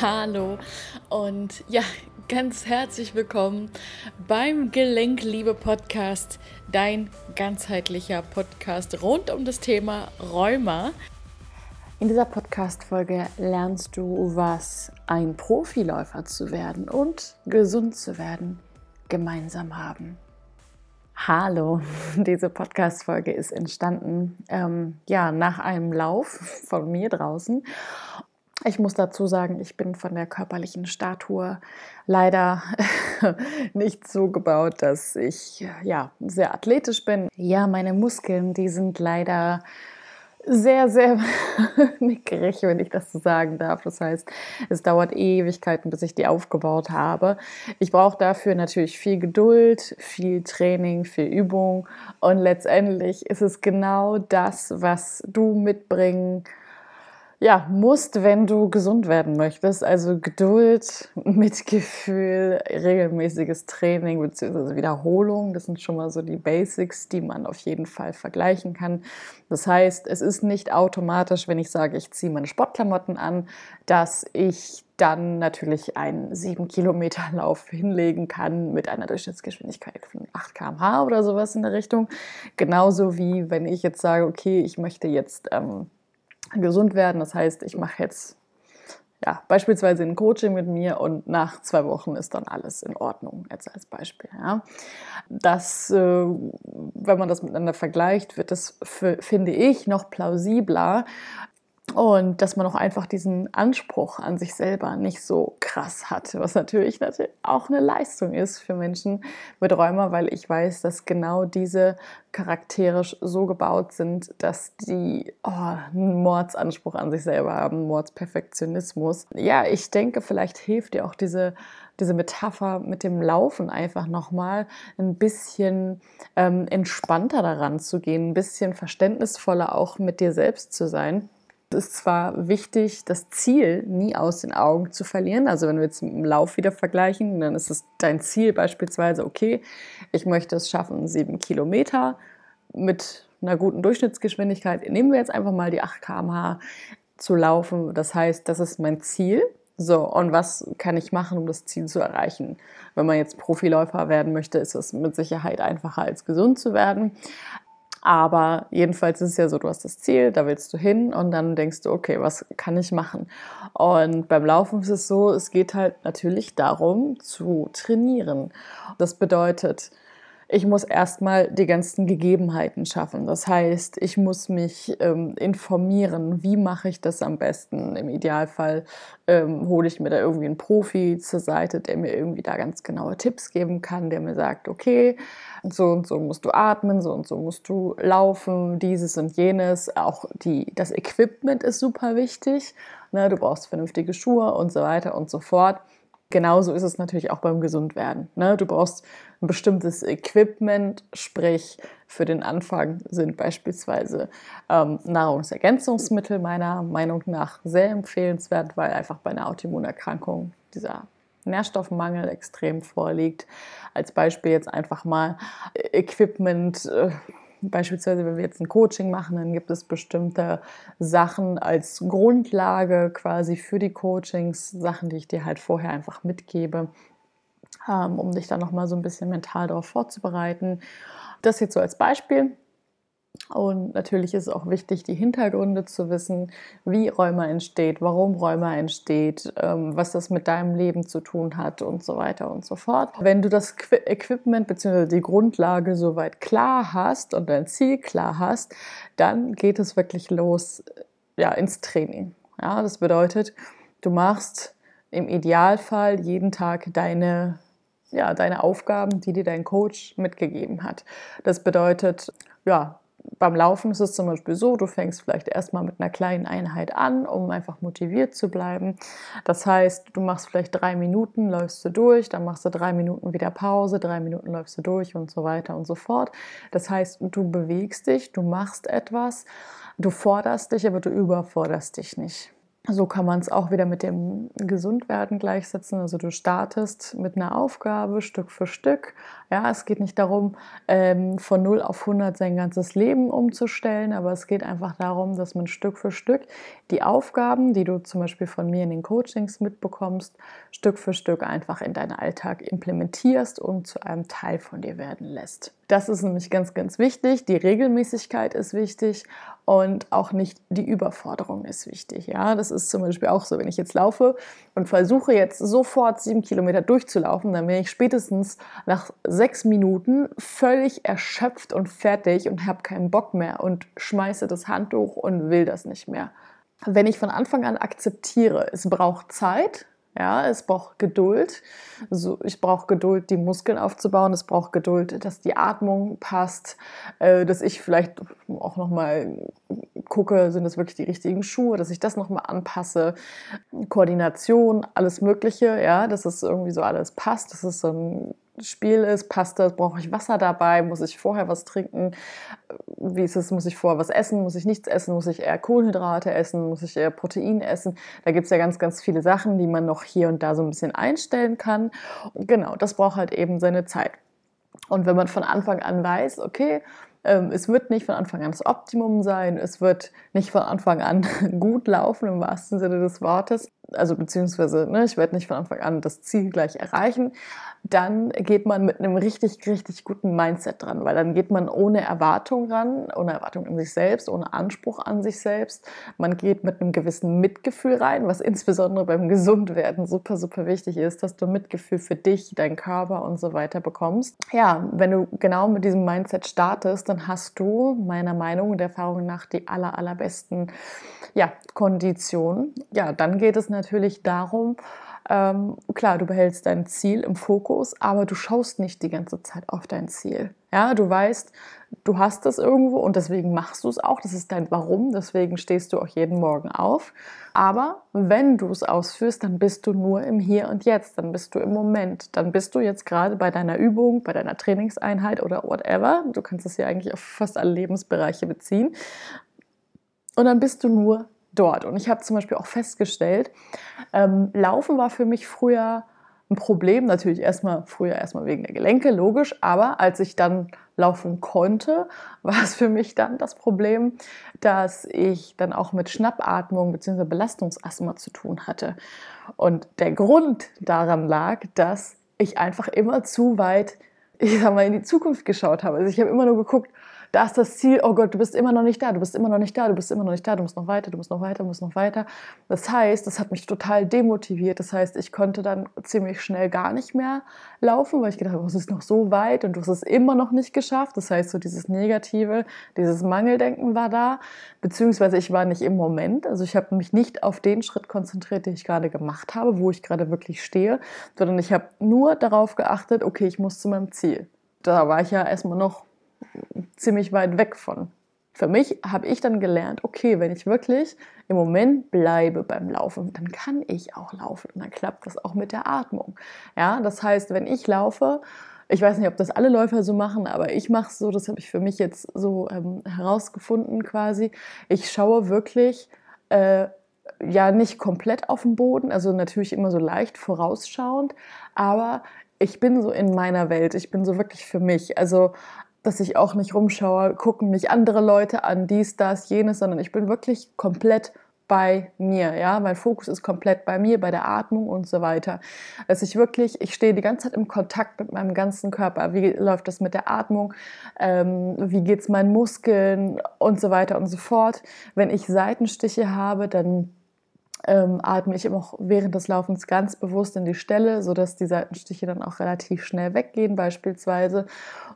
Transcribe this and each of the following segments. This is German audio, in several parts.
Hallo und ja, ganz herzlich willkommen beim Gelenkliebe Podcast, dein ganzheitlicher Podcast rund um das Thema Rheuma. In dieser Podcast-Folge lernst du, was ein Profiläufer zu werden und gesund zu werden gemeinsam haben. Hallo, diese Podcast-Folge ist entstanden ähm, ja, nach einem Lauf von mir draußen ich muss dazu sagen, ich bin von der körperlichen Statur leider nicht so gebaut, dass ich ja sehr athletisch bin. Ja, meine Muskeln, die sind leider sehr, sehr mickerig, wenn ich das so sagen darf. Das heißt, es dauert Ewigkeiten, bis ich die aufgebaut habe. Ich brauche dafür natürlich viel Geduld, viel Training, viel Übung und letztendlich ist es genau das, was du mitbringen ja, musst, wenn du gesund werden möchtest. Also Geduld, Mitgefühl, regelmäßiges Training bzw. Wiederholung. Das sind schon mal so die Basics, die man auf jeden Fall vergleichen kann. Das heißt, es ist nicht automatisch, wenn ich sage, ich ziehe meine Sportklamotten an, dass ich dann natürlich einen 7 Kilometer Lauf hinlegen kann mit einer Durchschnittsgeschwindigkeit von 8 km/h oder sowas in der Richtung. Genauso wie wenn ich jetzt sage, okay, ich möchte jetzt ähm, gesund werden. Das heißt, ich mache jetzt ja, beispielsweise ein Coaching mit mir und nach zwei Wochen ist dann alles in Ordnung, jetzt als Beispiel. Ja. Das, äh, wenn man das miteinander vergleicht, wird das, finde ich, noch plausibler, und dass man auch einfach diesen Anspruch an sich selber nicht so krass hat, was natürlich, natürlich auch eine Leistung ist für Menschen mit Rheuma, weil ich weiß, dass genau diese charakterisch so gebaut sind, dass die oh, einen Mordsanspruch an sich selber haben, Mordsperfektionismus. Ja, ich denke, vielleicht hilft dir auch diese diese Metapher mit dem Laufen einfach nochmal ein bisschen ähm, entspannter daran zu gehen, ein bisschen verständnisvoller auch mit dir selbst zu sein ist zwar wichtig, das Ziel nie aus den Augen zu verlieren. Also wenn wir jetzt im Lauf wieder vergleichen, dann ist es dein Ziel beispielsweise, okay, ich möchte es schaffen, sieben Kilometer mit einer guten Durchschnittsgeschwindigkeit. Nehmen wir jetzt einfach mal die 8 km/h zu laufen. Das heißt, das ist mein Ziel. So, und was kann ich machen, um das Ziel zu erreichen? Wenn man jetzt Profiläufer werden möchte, ist es mit Sicherheit einfacher als gesund zu werden. Aber jedenfalls ist es ja so, du hast das Ziel, da willst du hin und dann denkst du, okay, was kann ich machen? Und beim Laufen ist es so, es geht halt natürlich darum zu trainieren. Das bedeutet, ich muss erstmal die ganzen Gegebenheiten schaffen. Das heißt, ich muss mich ähm, informieren, wie mache ich das am besten. Im Idealfall ähm, hole ich mir da irgendwie einen Profi zur Seite, der mir irgendwie da ganz genaue Tipps geben kann, der mir sagt, okay, so und so musst du atmen, so und so musst du laufen, dieses und jenes. Auch die, das Equipment ist super wichtig. Ne? Du brauchst vernünftige Schuhe und so weiter und so fort. Genauso ist es natürlich auch beim Gesundwerden. Ne? Du brauchst ein bestimmtes Equipment, sprich für den Anfang sind beispielsweise ähm, Nahrungsergänzungsmittel meiner Meinung nach sehr empfehlenswert, weil einfach bei einer Autoimmunerkrankung dieser Nährstoffmangel extrem vorliegt. Als Beispiel jetzt einfach mal Equipment. Äh, Beispielsweise, wenn wir jetzt ein Coaching machen, dann gibt es bestimmte Sachen als Grundlage quasi für die Coachings, Sachen, die ich dir halt vorher einfach mitgebe, um dich dann nochmal so ein bisschen mental darauf vorzubereiten. Das jetzt so als Beispiel. Und natürlich ist es auch wichtig, die Hintergründe zu wissen, wie Rheuma entsteht, warum Rheuma entsteht, ähm, was das mit deinem Leben zu tun hat und so weiter und so fort. Wenn du das Equipment bzw. die Grundlage soweit klar hast und dein Ziel klar hast, dann geht es wirklich los ja, ins Training. Ja, das bedeutet, du machst im Idealfall jeden Tag deine ja, deine Aufgaben, die dir dein Coach mitgegeben hat. Das bedeutet, ja, beim Laufen ist es zum Beispiel so, du fängst vielleicht erstmal mit einer kleinen Einheit an, um einfach motiviert zu bleiben. Das heißt, du machst vielleicht drei Minuten, läufst du durch, dann machst du drei Minuten wieder Pause, drei Minuten läufst du durch und so weiter und so fort. Das heißt, du bewegst dich, du machst etwas, du forderst dich, aber du überforderst dich nicht. So kann man es auch wieder mit dem Gesundwerden gleichsetzen. Also du startest mit einer Aufgabe Stück für Stück. Ja, es geht nicht darum, ähm, von 0 auf 100 sein ganzes Leben umzustellen, aber es geht einfach darum, dass man Stück für Stück die Aufgaben, die du zum Beispiel von mir in den Coachings mitbekommst, Stück für Stück einfach in deinen Alltag implementierst und zu einem Teil von dir werden lässt. Das ist nämlich ganz, ganz wichtig. Die Regelmäßigkeit ist wichtig und auch nicht die Überforderung ist wichtig. Ja, das ist zum Beispiel auch so, wenn ich jetzt laufe und versuche jetzt sofort sieben Kilometer durchzulaufen, dann bin ich spätestens nach sechs Minuten völlig erschöpft und fertig und habe keinen Bock mehr und schmeiße das Handtuch und will das nicht mehr. Wenn ich von Anfang an akzeptiere, es braucht Zeit, ja, es braucht Geduld. Also ich brauche Geduld, die Muskeln aufzubauen. Es braucht Geduld, dass die Atmung passt, äh, dass ich vielleicht auch noch mal gucke, sind das wirklich die richtigen Schuhe, dass ich das noch mal anpasse. Koordination, alles Mögliche, ja, dass es irgendwie so alles passt, dass es so ein Spiel ist, passt das, brauche ich Wasser dabei, muss ich vorher was trinken, wie ist es, muss ich vorher was essen, muss ich nichts essen, muss ich eher Kohlenhydrate essen, muss ich eher Protein essen. Da gibt es ja ganz, ganz viele Sachen, die man noch hier und da so ein bisschen einstellen kann. Genau, das braucht halt eben seine Zeit. Und wenn man von Anfang an weiß, okay, ähm, es wird nicht von Anfang an das Optimum sein, es wird nicht von Anfang an gut laufen im wahrsten Sinne des Wortes, also beziehungsweise ne, ich werde nicht von Anfang an das Ziel gleich erreichen, dann geht man mit einem richtig, richtig guten Mindset dran, weil dann geht man ohne Erwartung ran, ohne Erwartung an sich selbst, ohne Anspruch an sich selbst. Man geht mit einem gewissen Mitgefühl rein, was insbesondere beim Gesundwerden super, super wichtig ist, dass du Mitgefühl für dich, deinen Körper und so weiter bekommst. Ja, wenn du genau mit diesem Mindset startest, dann hast du meiner Meinung und Erfahrung nach die aller, allerbesten ja, Konditionen. Ja, dann geht es natürlich darum, ähm, klar, du behältst dein Ziel im Fokus, aber du schaust nicht die ganze Zeit auf dein Ziel. Ja, du weißt, du hast es irgendwo und deswegen machst du es auch. Das ist dein Warum. Deswegen stehst du auch jeden Morgen auf. Aber wenn du es ausführst, dann bist du nur im Hier und Jetzt. Dann bist du im Moment. Dann bist du jetzt gerade bei deiner Übung, bei deiner Trainingseinheit oder whatever. Du kannst es ja eigentlich auf fast alle Lebensbereiche beziehen. Und dann bist du nur dort. Und ich habe zum Beispiel auch festgestellt, ähm, Laufen war für mich früher ein Problem. Natürlich erstmal früher erstmal wegen der Gelenke, logisch. Aber als ich dann laufen konnte, war es für mich dann das Problem, dass ich dann auch mit Schnappatmung bzw. Belastungsasthma zu tun hatte. Und der Grund daran lag, dass ich einfach immer zu weit, ich sag mal, in die Zukunft geschaut habe. Also ich habe immer nur geguckt, da ist das Ziel, oh Gott, du bist immer noch nicht da, du bist immer noch nicht da, du bist immer noch nicht da, du musst noch weiter, du musst noch weiter, du musst noch weiter. Das heißt, das hat mich total demotiviert. Das heißt, ich konnte dann ziemlich schnell gar nicht mehr laufen, weil ich gedacht habe, es ist noch so weit und du hast es immer noch nicht geschafft. Das heißt, so dieses Negative, dieses Mangeldenken war da, beziehungsweise ich war nicht im Moment. Also ich habe mich nicht auf den Schritt konzentriert, den ich gerade gemacht habe, wo ich gerade wirklich stehe, sondern ich habe nur darauf geachtet, okay, ich muss zu meinem Ziel. Da war ich ja erstmal noch ziemlich weit weg von. Für mich habe ich dann gelernt, okay, wenn ich wirklich im Moment bleibe beim Laufen, dann kann ich auch laufen und dann klappt das auch mit der Atmung. Ja, das heißt, wenn ich laufe, ich weiß nicht, ob das alle Läufer so machen, aber ich mache es so, das habe ich für mich jetzt so ähm, herausgefunden quasi. Ich schaue wirklich äh, ja nicht komplett auf den Boden, also natürlich immer so leicht vorausschauend, aber ich bin so in meiner Welt, ich bin so wirklich für mich. Also dass ich auch nicht rumschaue, gucken mich andere Leute an, dies, das, jenes, sondern ich bin wirklich komplett bei mir, ja, mein Fokus ist komplett bei mir, bei der Atmung und so weiter. Dass ich wirklich, ich stehe die ganze Zeit im Kontakt mit meinem ganzen Körper. Wie läuft das mit der Atmung? Ähm, wie geht's meinen Muskeln und so weiter und so fort. Wenn ich Seitenstiche habe, dann ähm, atme ich auch während des Laufens ganz bewusst in die Stelle, sodass die Seitenstiche dann auch relativ schnell weggehen beispielsweise.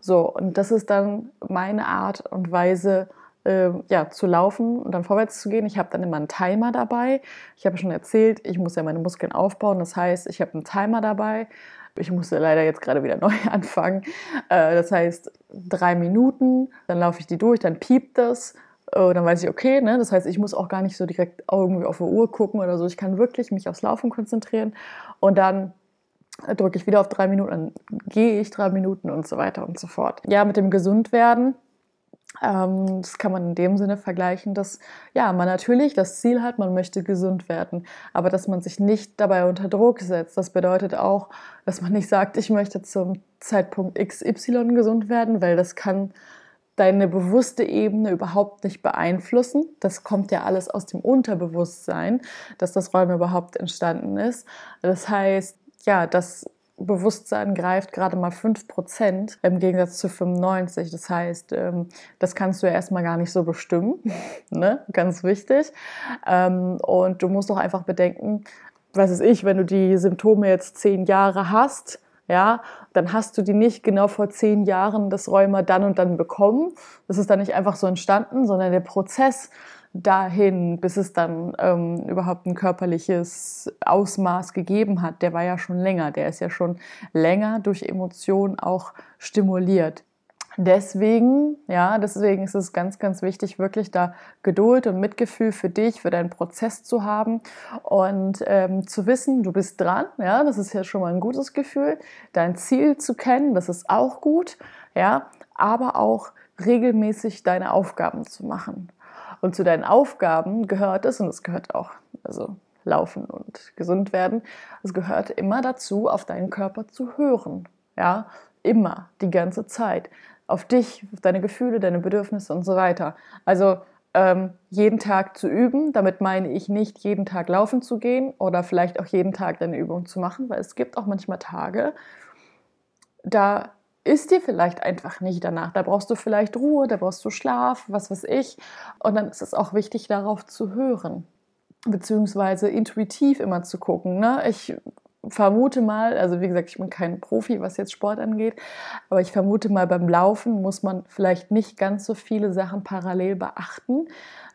So, und das ist dann meine Art und Weise, äh, ja, zu laufen und dann vorwärts zu gehen. Ich habe dann immer einen Timer dabei. Ich habe schon erzählt, ich muss ja meine Muskeln aufbauen. Das heißt, ich habe einen Timer dabei. Ich musste leider jetzt gerade wieder neu anfangen. Äh, das heißt, drei Minuten, dann laufe ich die durch, dann piept das äh, dann weiß ich, okay, ne? das heißt, ich muss auch gar nicht so direkt irgendwie auf die Uhr gucken oder so. Ich kann wirklich mich aufs Laufen konzentrieren und dann drücke ich wieder auf drei Minuten, dann gehe ich drei Minuten und so weiter und so fort. Ja, mit dem Gesundwerden Ähm, das kann man in dem Sinne vergleichen, dass ja, man natürlich das Ziel hat, man möchte gesund werden, aber dass man sich nicht dabei unter Druck setzt. Das bedeutet auch, dass man nicht sagt, ich möchte zum Zeitpunkt XY gesund werden, weil das kann deine bewusste Ebene überhaupt nicht beeinflussen. Das kommt ja alles aus dem Unterbewusstsein, dass das Räume überhaupt entstanden ist. Das heißt, ja, das Bewusstsein greift gerade mal 5% im Gegensatz zu 95. Das heißt, ähm, das kannst du ja erstmal gar nicht so bestimmen. ne? Ganz wichtig. Ähm, und du musst doch einfach bedenken, was ist ich, wenn du die Symptome jetzt zehn Jahre hast, ja, dann hast du die nicht genau vor zehn Jahren das Rheuma dann und dann bekommen. Das ist dann nicht einfach so entstanden, sondern der Prozess dahin, bis es dann ähm, überhaupt ein körperliches Ausmaß gegeben hat, der war ja schon länger. Der ist ja schon länger durch Emotionen auch stimuliert. Deswegen, ja, deswegen ist es ganz, ganz wichtig, wirklich da Geduld und Mitgefühl für dich, für deinen Prozess zu haben und ähm, zu wissen, du bist dran, ja, das ist ja schon mal ein gutes Gefühl. Dein Ziel zu kennen, das ist auch gut, ja, aber auch regelmäßig deine Aufgaben zu machen. Und zu deinen Aufgaben gehört es, und es gehört auch, also laufen und gesund werden, es gehört immer dazu, auf deinen Körper zu hören, ja, immer, die ganze Zeit auf dich, auf deine Gefühle, deine Bedürfnisse und so weiter. Also ähm, jeden Tag zu üben, damit meine ich nicht jeden Tag laufen zu gehen oder vielleicht auch jeden Tag deine Übung zu machen, weil es gibt auch manchmal Tage, da ist dir vielleicht einfach nicht danach. Da brauchst du vielleicht Ruhe, da brauchst du Schlaf, was weiß ich. Und dann ist es auch wichtig, darauf zu hören beziehungsweise intuitiv immer zu gucken. Ne? Ich vermute mal, also wie gesagt, ich bin kein Profi, was jetzt Sport angeht, aber ich vermute mal, beim Laufen muss man vielleicht nicht ganz so viele Sachen parallel beachten,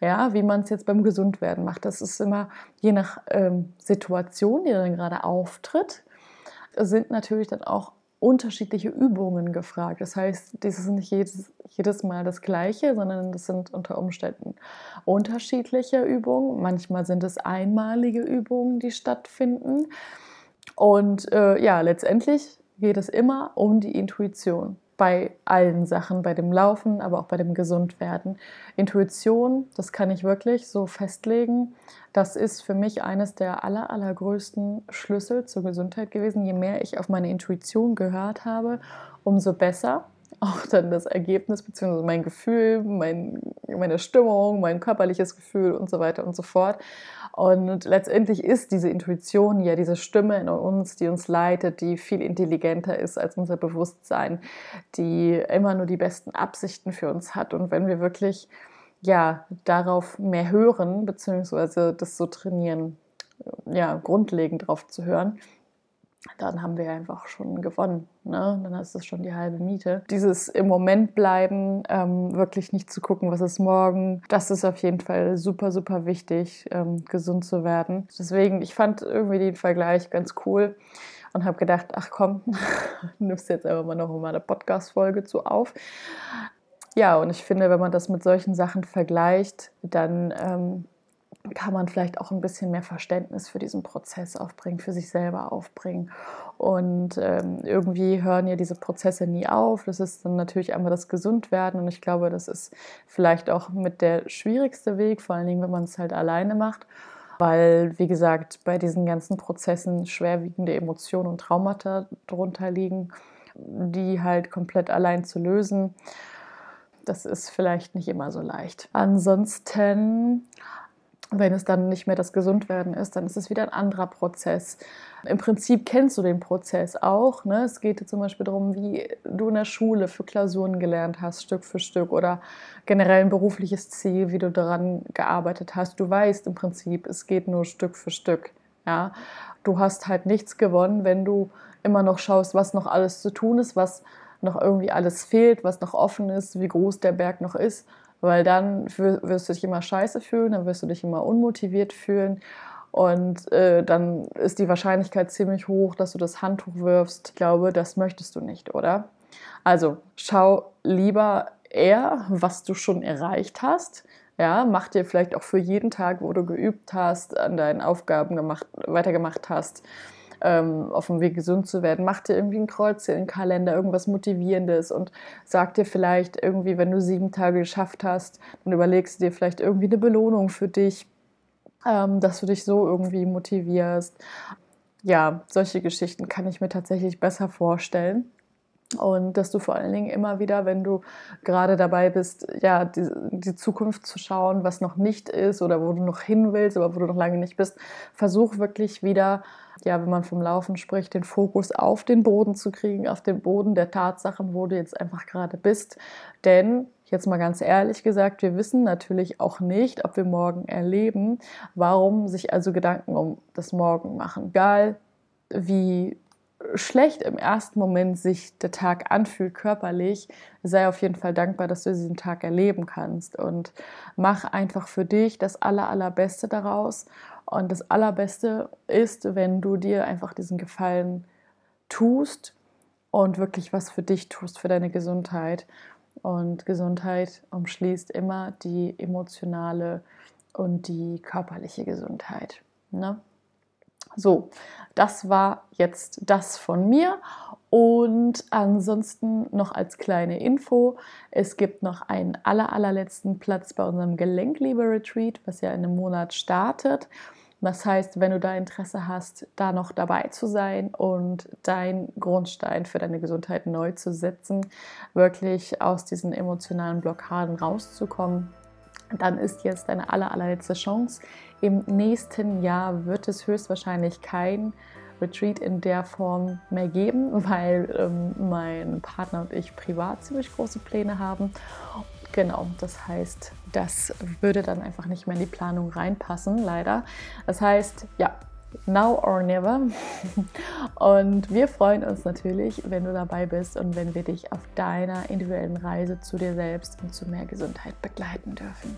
ja, wie man es jetzt beim Gesundwerden macht. Das ist immer je nach ähm, Situation, die dann gerade auftritt, sind natürlich dann auch unterschiedliche Übungen gefragt. Das heißt, das ist nicht jedes, jedes Mal das Gleiche, sondern das sind unter Umständen unterschiedliche Übungen. Manchmal sind es einmalige Übungen, die stattfinden. Und äh, ja, letztendlich geht es immer um die Intuition. Bei allen Sachen, bei dem Laufen, aber auch bei dem Gesundwerden. Intuition, das kann ich wirklich so festlegen. Das ist für mich eines der aller, allergrößten Schlüssel zur Gesundheit gewesen. Je mehr ich auf meine Intuition gehört habe, umso besser auch dann das Ergebnis bzw. mein Gefühl, mein, meine Stimmung, mein körperliches Gefühl und so weiter und so fort. Und letztendlich ist diese Intuition ja diese Stimme in uns, die uns leitet, die viel intelligenter ist als unser Bewusstsein, die immer nur die besten Absichten für uns hat. Und wenn wir wirklich ja darauf mehr hören, beziehungsweise das so trainieren, ja, grundlegend drauf zu hören, dann haben wir einfach schon gewonnen. Ne? Dann ist das schon die halbe Miete. Dieses im Moment bleiben, ähm, wirklich nicht zu gucken, was ist morgen, das ist auf jeden Fall super, super wichtig, ähm, gesund zu werden. Deswegen, ich fand irgendwie den Vergleich ganz cool und habe gedacht, ach komm, nimmst jetzt einfach mal noch mal eine Podcast-Folge zu auf. Ja, und ich finde, wenn man das mit solchen Sachen vergleicht, dann ähm, kann man vielleicht auch ein bisschen mehr Verständnis für diesen Prozess aufbringen, für sich selber aufbringen. Und ähm, irgendwie hören ja diese Prozesse nie auf. Das ist dann natürlich einmal das Gesundwerden. Und ich glaube, das ist vielleicht auch mit der schwierigste Weg, vor allen Dingen, wenn man es halt alleine macht. Weil, wie gesagt, bei diesen ganzen Prozessen schwerwiegende Emotionen und Traumata drunter liegen, die halt komplett allein zu lösen. Das ist vielleicht nicht immer so leicht. Ansonsten wenn es dann nicht mehr das Gesundwerden ist, dann ist es wieder ein anderer Prozess. Im Prinzip kennst du den Prozess auch. Ne? Es geht zum Beispiel darum, wie du in der Schule für Klausuren gelernt hast, Stück für Stück oder generell ein berufliches Ziel, wie du daran gearbeitet hast. Du weißt im Prinzip, es geht nur Stück für Stück. Ja? Du hast halt nichts gewonnen, wenn du immer noch schaust, was noch alles zu tun ist, was noch irgendwie alles fehlt, was noch offen ist, wie groß der Berg noch ist weil dann wirst du dich immer scheiße fühlen, dann wirst du dich immer unmotiviert fühlen und äh, dann ist die Wahrscheinlichkeit ziemlich hoch, dass du das Handtuch wirfst. Ich glaube, das möchtest du nicht, oder? Also schau lieber eher, was du schon erreicht hast. Ja, mach dir vielleicht auch für jeden Tag, wo du geübt hast, an deinen Aufgaben gemacht, weitergemacht hast, ähm, auf dem Weg gesund zu werden. Mach dir irgendwie ein Kreuz in den Kalender, irgendwas Motivierendes und sag dir vielleicht irgendwie, wenn du sieben Tage geschafft hast, dann überlegst du dir vielleicht irgendwie eine Belohnung für dich, ähm, dass du dich so irgendwie motivierst. Ja, solche Geschichten kann ich mir tatsächlich besser vorstellen. Und dass du vor allen Dingen immer wieder, wenn du gerade dabei bist, ja, die, die, Zukunft zu schauen, was noch nicht ist oder wo du noch hin willst, aber wo du noch lange nicht bist, versuch wirklich wieder, ja, wenn man vom Laufen spricht, den Fokus auf den Boden zu kriegen, auf den Boden der Tatsachen, wo du jetzt einfach gerade bist. Denn, jetzt mal ganz ehrlich gesagt, wir wissen natürlich auch nicht, ob wir morgen erleben. Warum sich also Gedanken um das Morgen machen? Egal, wie schlecht im ersten Moment sich der Tag anfühlt körperlich, sei auf jeden Fall dankbar, dass du diesen Tag erleben kannst und mach einfach für dich das aller, allerbeste daraus. Und das allerbeste ist, wenn du dir einfach diesen Gefallen tust und wirklich was für dich tust, für deine Gesundheit. Und Gesundheit umschließt immer die emotionale und die körperliche Gesundheit. Ne? So, das war jetzt das von mir. Und ansonsten noch als kleine Info, es gibt noch einen aller, allerletzten Platz bei unserem Gelenkliebe-Retreat, was ja in einem Monat startet. Das heißt, wenn du da Interesse hast, da noch dabei zu sein und deinen Grundstein für deine Gesundheit neu zu setzen, wirklich aus diesen emotionalen Blockaden rauszukommen, dann ist jetzt deine aller, allerletzte Chance. Im nächsten Jahr wird es höchstwahrscheinlich kein Retreat in der Form mehr geben, weil ähm, mein Partner und ich privat ziemlich große Pläne haben. Genau, das heißt, das würde dann einfach nicht mehr in die Planung reinpassen, leider. Das heißt, ja, now or never. Und wir freuen uns natürlich, wenn du dabei bist und wenn wir dich auf deiner individuellen Reise zu dir selbst und zu mehr Gesundheit begleiten dürfen.